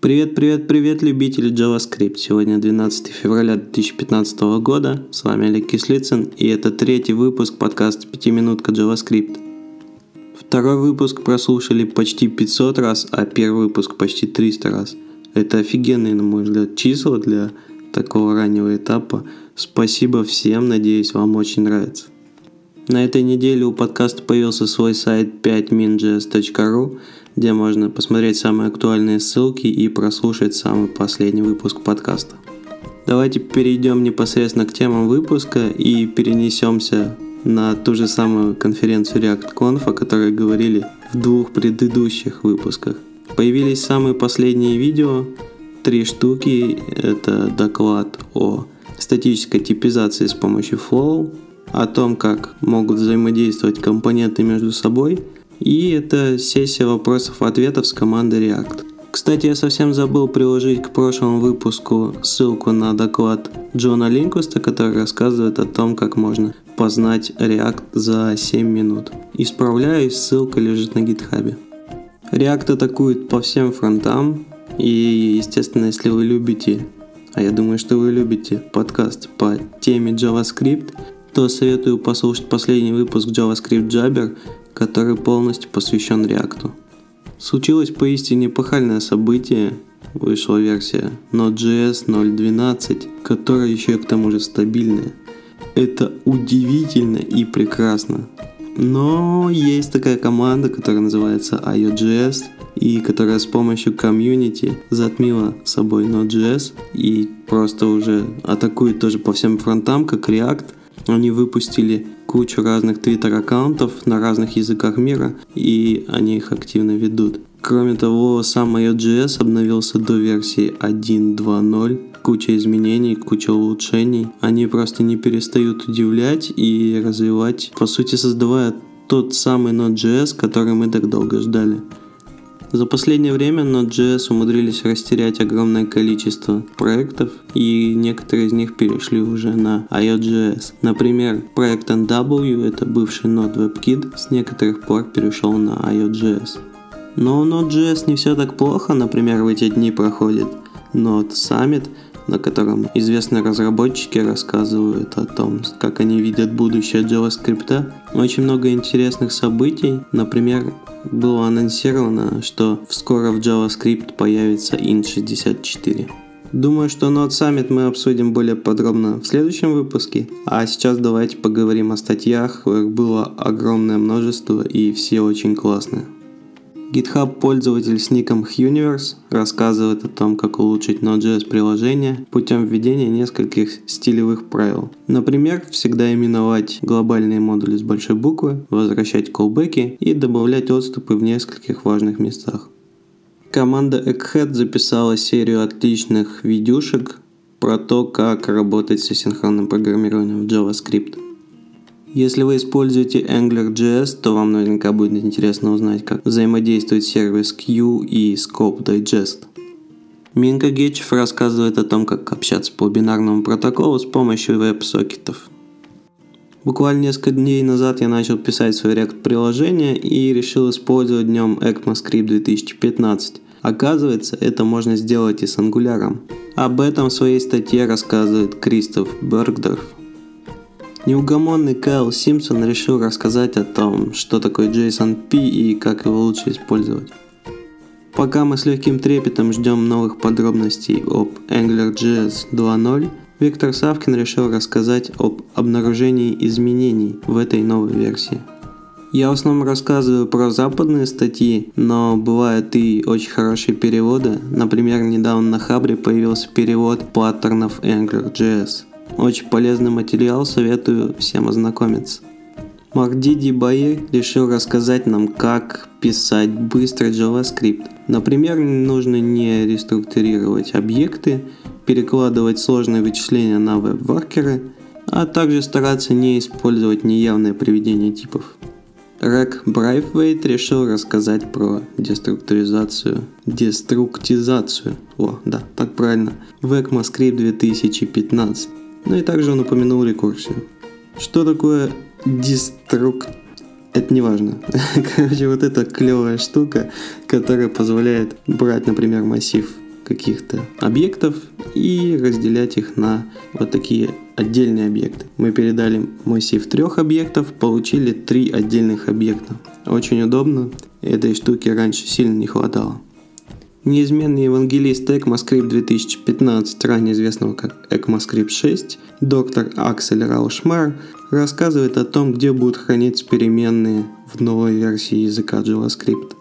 Привет, привет, привет, любители JavaScript. Сегодня 12 февраля 2015 года. С вами Олег Кислицын, и это третий выпуск подкаста «Пятиминутка JavaScript». Второй выпуск прослушали почти 500 раз, а первый выпуск почти 300 раз. Это офигенные, на мой взгляд, числа для такого раннего этапа. Спасибо всем, надеюсь, вам очень нравится. На этой неделе у подкаста появился свой сайт 5minjs.ru, где можно посмотреть самые актуальные ссылки и прослушать самый последний выпуск подкаста. Давайте перейдем непосредственно к темам выпуска и перенесемся на ту же самую конференцию ReactConf, о которой говорили в двух предыдущих выпусках. Появились самые последние видео, три штуки. Это доклад о статической типизации с помощью Flow, о том, как могут взаимодействовать компоненты между собой – и это сессия вопросов-ответов с командой React. Кстати, я совсем забыл приложить к прошлому выпуску ссылку на доклад Джона Линкуста, который рассказывает о том, как можно познать React за 7 минут. Исправляюсь, ссылка лежит на гитхабе. React атакует по всем фронтам, и, естественно, если вы любите, а я думаю, что вы любите подкаст по теме JavaScript, то советую послушать последний выпуск JavaScript Jabber, который полностью посвящен React. Случилось поистине эпохальное событие, вышла версия Node.js 0.12, которая еще и к тому же стабильная. Это удивительно и прекрасно. Но есть такая команда, которая называется IOJS, и которая с помощью комьюнити затмила собой Node.js и просто уже атакует тоже по всем фронтам, как React. Они выпустили кучу разных твиттер-аккаунтов на разных языках мира, и они их активно ведут. Кроме того, сам IOJS обновился до версии 1.2.0. Куча изменений, куча улучшений. Они просто не перестают удивлять и развивать, по сути создавая тот самый Node.js, который мы так долго ждали. За последнее время Node.js умудрились растерять огромное количество проектов, и некоторые из них перешли уже на IOJS. Например, проект NW, это бывший Node WebKit, с некоторых пор перешел на IOJS. Но у Node.js не все так плохо, например, в эти дни проходит Node Summit, на котором известные разработчики рассказывают о том, как они видят будущее JavaScript. Очень много интересных событий. Например, было анонсировано, что скоро в JavaScript появится int64. Думаю, что Node Summit мы обсудим более подробно в следующем выпуске. А сейчас давайте поговорим о статьях. Их было огромное множество и все очень классные. GitHub пользователь с ником Huniverse рассказывает о том, как улучшить Node.js приложение путем введения нескольких стилевых правил. Например, всегда именовать глобальные модули с большой буквы, возвращать колбеки и добавлять отступы в нескольких важных местах. Команда Egghead записала серию отличных видюшек про то, как работать с асинхронным программированием в JavaScript. Если вы используете AngularJS, то вам наверняка будет интересно узнать, как взаимодействует сервис Q и Scope Digest. Минка Гетчев рассказывает о том, как общаться по бинарному протоколу с помощью веб-сокетов. Буквально несколько дней назад я начал писать свое React-приложение и решил использовать в нем ECMAScript 2015. Оказывается, это можно сделать и с Angular. Об этом в своей статье рассказывает Кристоф Бергдорф. Неугомонный Кайл Симпсон решил рассказать о том, что такое JSON-P и как его лучше использовать. Пока мы с легким трепетом ждем новых подробностей об AngularJS 2.0, Виктор Савкин решил рассказать об обнаружении изменений в этой новой версии. Я в основном рассказываю про западные статьи, но бывают и очень хорошие переводы. Например, недавно на Хабре появился перевод паттернов AngularJS. Очень полезный материал, советую всем ознакомиться. Мардиди Баир решил рассказать нам, как писать быстро JavaScript. Например, нужно не реструктурировать объекты, перекладывать сложные вычисления на веб-воркеры, а также стараться не использовать неявное приведение типов. Рэк Брайфвейт решил рассказать про деструктуризацию, деструктизацию, о, да, так правильно, в ECMAScript 2015. Ну и также он упомянул рекурсию. Что такое деструк... Это не важно. Короче, вот эта клевая штука, которая позволяет брать, например, массив каких-то объектов и разделять их на вот такие отдельные объекты. Мы передали массив трех объектов, получили три отдельных объекта. Очень удобно, этой штуки раньше сильно не хватало. Неизменный евангелист ECMAScript 2015, ранее известного как ECMAScript 6, доктор Аксель Раушмар рассказывает о том, где будут храниться переменные в новой версии языка JavaScript.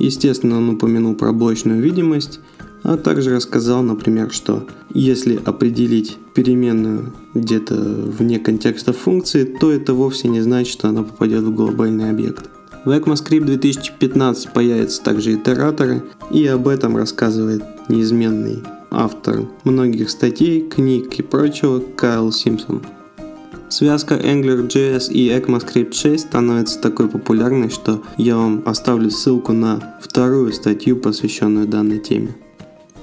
Естественно, он упомянул про блочную видимость, а также рассказал, например, что если определить переменную где-то вне контекста функции, то это вовсе не значит, что она попадет в глобальный объект. В ECMAScript 2015 появятся также итераторы, и об этом рассказывает неизменный автор многих статей, книг и прочего Кайл Симпсон. Связка AngularJS и ECMAScript 6 становится такой популярной, что я вам оставлю ссылку на вторую статью, посвященную данной теме.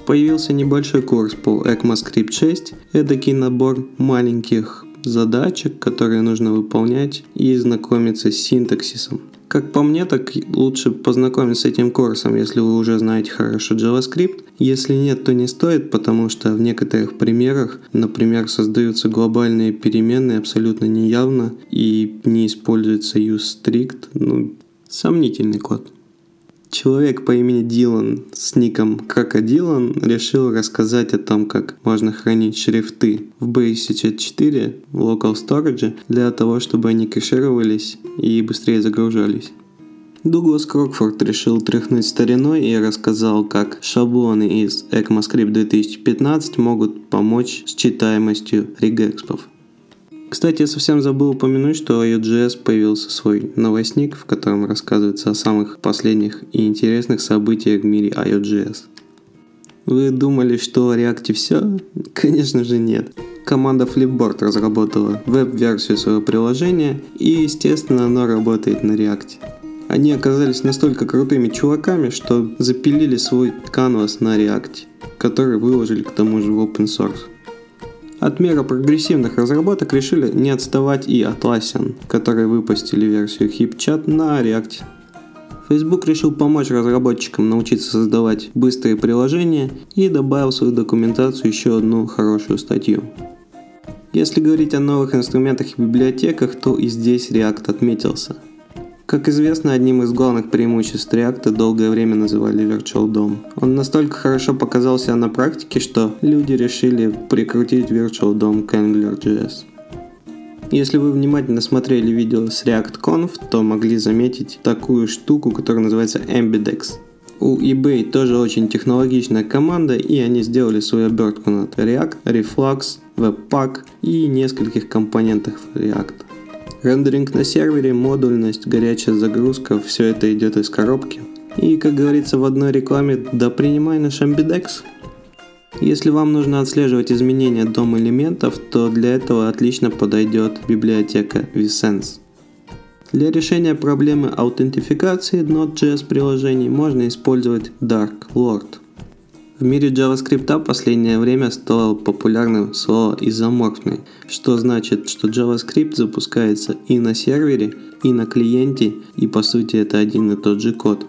Появился небольшой курс по ECMAScript 6, эдакий набор маленьких задачек, которые нужно выполнять и знакомиться с синтаксисом. Как по мне, так лучше познакомиться с этим курсом, если вы уже знаете хорошо JavaScript. Если нет, то не стоит, потому что в некоторых примерах, например, создаются глобальные переменные абсолютно неявно и не используется useStrict, ну, сомнительный код. Человек по имени Дилан с ником Крокодилан решил рассказать о том, как можно хранить шрифты в Base 4 в Local Storage для того, чтобы они кэшировались и быстрее загружались. Дуглас Крокфорд решил тряхнуть стариной и рассказал, как шаблоны из ECMAScript 2015 могут помочь с читаемостью регекспов. Кстати, я совсем забыл упомянуть, что у IOJS появился свой новостник, в котором рассказывается о самых последних и интересных событиях в мире IOJS. Вы думали, что о React все? Конечно же нет. Команда Flipboard разработала веб-версию своего приложения, и, естественно, оно работает на React. Они оказались настолько крутыми чуваками, что запилили свой канвас на React, который выложили к тому же в open source. От мира прогрессивных разработок решили не отставать и Atlassian, которые выпустили версию HipChat на React. Facebook решил помочь разработчикам научиться создавать быстрые приложения и добавил в свою документацию еще одну хорошую статью. Если говорить о новых инструментах и библиотеках, то и здесь React отметился – как известно, одним из главных преимуществ React долгое время называли Virtual DOM. Он настолько хорошо показался на практике, что люди решили прикрутить Virtual DOM к AngularJS. Если вы внимательно смотрели видео с ReactConf, то могли заметить такую штуку, которая называется Ambidex. У eBay тоже очень технологичная команда, и они сделали свою обертку над React, Reflux, Webpack и нескольких компонентах React. Рендеринг на сервере, модульность, горячая загрузка, все это идет из коробки. И, как говорится в одной рекламе, да принимай наш Ambidex. Если вам нужно отслеживать изменения дом элементов, то для этого отлично подойдет библиотека vSense. Для решения проблемы аутентификации Node.js приложений можно использовать Dark Lord. В мире JavaScript последнее время стало популярным слово изоморфный, что значит, что JavaScript запускается и на сервере, и на клиенте, и по сути это один и тот же код.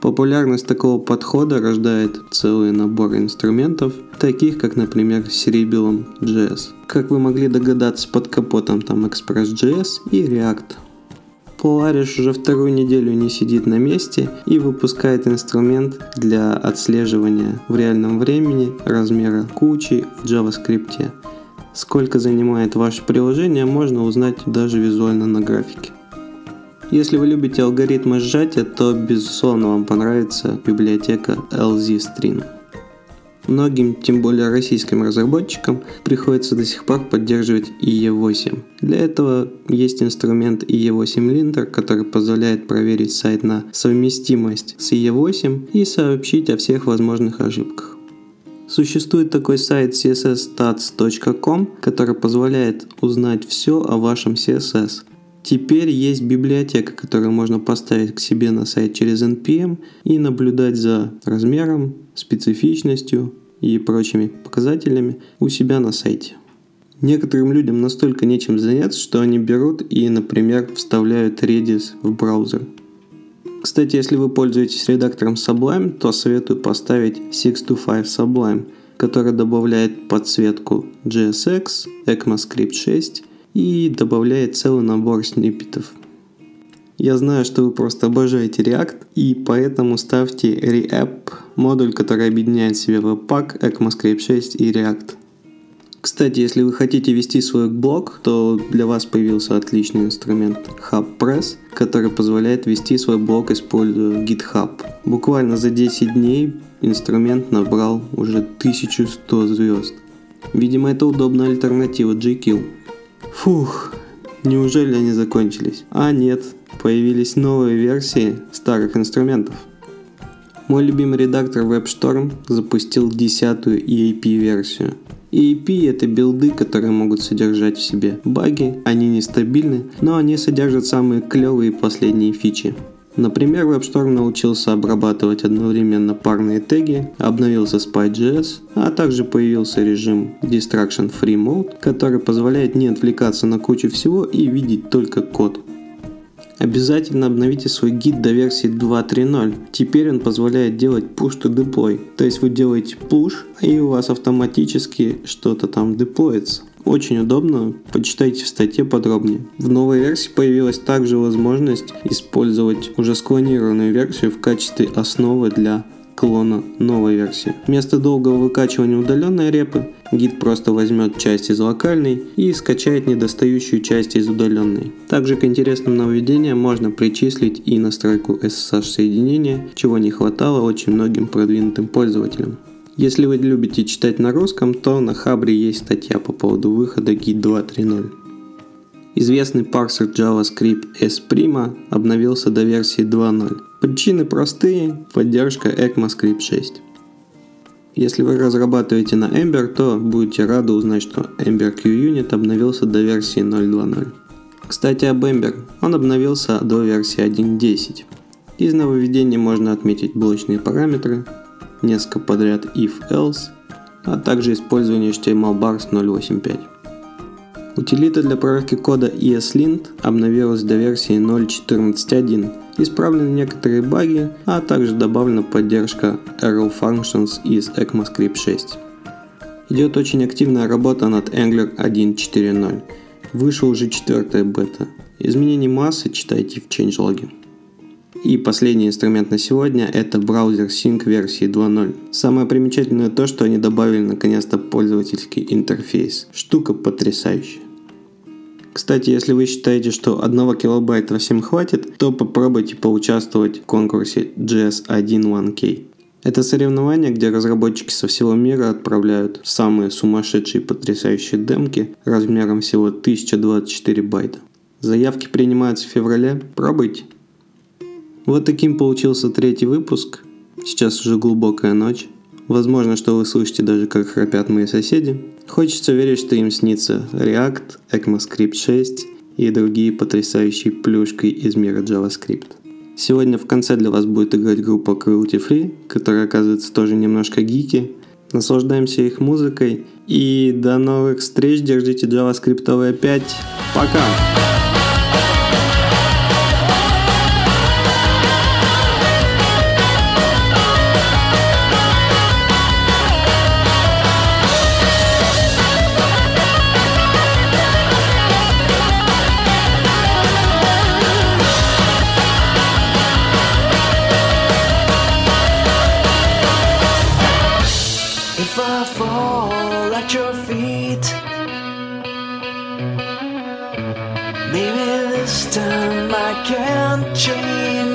Популярность такого подхода рождает целый набор инструментов, таких как, например, Cerebellum.js. Как вы могли догадаться, под капотом там Express.js и React. Polaris уже вторую неделю не сидит на месте и выпускает инструмент для отслеживания в реальном времени размера кучи в JavaScript. Сколько занимает ваше приложение, можно узнать даже визуально на графике. Если вы любите алгоритмы сжатия, то безусловно вам понравится библиотека LZ-String. Многим, тем более российским разработчикам, приходится до сих пор поддерживать IE8. Для этого есть инструмент IE8 Linter, который позволяет проверить сайт на совместимость с IE8 и сообщить о всех возможных ошибках. Существует такой сайт cssstats.com, который позволяет узнать все о вашем CSS. Теперь есть библиотека, которую можно поставить к себе на сайт через NPM и наблюдать за размером, специфичностью и прочими показателями у себя на сайте. Некоторым людям настолько нечем заняться, что они берут и, например, вставляют Redis в браузер. Кстати, если вы пользуетесь редактором Sublime, то советую поставить 625 Sublime, который добавляет подсветку JSX, ECMAScript 6 и добавляет целый набор сниппетов. Я знаю, что вы просто обожаете React, и поэтому ставьте Reapp, модуль, который объединяет в себе Webpack, ECMAScript 6 и React. Кстати, если вы хотите вести свой блог, то для вас появился отличный инструмент HubPress, который позволяет вести свой блог, используя GitHub. Буквально за 10 дней инструмент набрал уже 1100 звезд. Видимо, это удобная альтернатива GQ. Фух, неужели они закончились? А нет, появились новые версии старых инструментов. Мой любимый редактор WebStorm запустил десятую EAP-версию – EAP – это билды, которые могут содержать в себе баги, они нестабильны, но они содержат самые клевые последние фичи. Например, WebStorm научился обрабатывать одновременно парные теги, обновился Spy.js, а также появился режим Distraction Free Mode, который позволяет не отвлекаться на кучу всего и видеть только код. Обязательно обновите свой гид до версии 2.3.0. Теперь он позволяет делать push to deploy. То есть вы делаете push, и у вас автоматически что-то там деплоится. Очень удобно, почитайте в статье подробнее. В новой версии появилась также возможность использовать уже склонированную версию в качестве основы для клона новой версии. Вместо долгого выкачивания удаленной репы, гид просто возьмет часть из локальной и скачает недостающую часть из удаленной. Также к интересным нововведениям можно причислить и настройку SSH соединения, чего не хватало очень многим продвинутым пользователям. Если вы любите читать на русском, то на Хабре есть статья по поводу выхода Git 2.3.0. Известный парсер JavaScript Esprima обновился до версии 2.0. Причины простые, поддержка ECMAScript 6. Если вы разрабатываете на Ember, то будете рады узнать, что Ember QUnit обновился до версии 0.2.0. Кстати, об Ember. Он обновился до версии 1.10. Из нововведений можно отметить блочные параметры, несколько подряд if-else, а также использование HTML bars 0.8.5. Утилита для проверки кода ESLint обновилась до версии 0.14.1. Исправлены некоторые баги, а также добавлена поддержка Arrow Functions из ECMAScript 6. Идет очень активная работа над Angular 1.4.0. Вышел уже четвертая бета. Изменений массы читайте в changelog. И последний инструмент на сегодня – это браузер Sync версии 2.0. Самое примечательное то, что они добавили наконец-то пользовательский интерфейс. Штука потрясающая. Кстати, если вы считаете, что 1 килобайта всем хватит, то попробуйте поучаствовать в конкурсе GS1 1K. Это соревнование, где разработчики со всего мира отправляют самые сумасшедшие потрясающие демки размером всего 1024 байта. Заявки принимаются в феврале. Пробуйте. Вот таким получился третий выпуск. Сейчас уже глубокая ночь. Возможно, что вы слышите даже, как храпят мои соседи. Хочется верить, что им снится React, ECMAScript 6 и другие потрясающие плюшки из мира JavaScript. Сегодня в конце для вас будет играть группа Cruelty Free, которая оказывается тоже немножко гики. Наслаждаемся их музыкой и до новых встреч, держите JavaScript 5. Пока! Maybe this time I can change.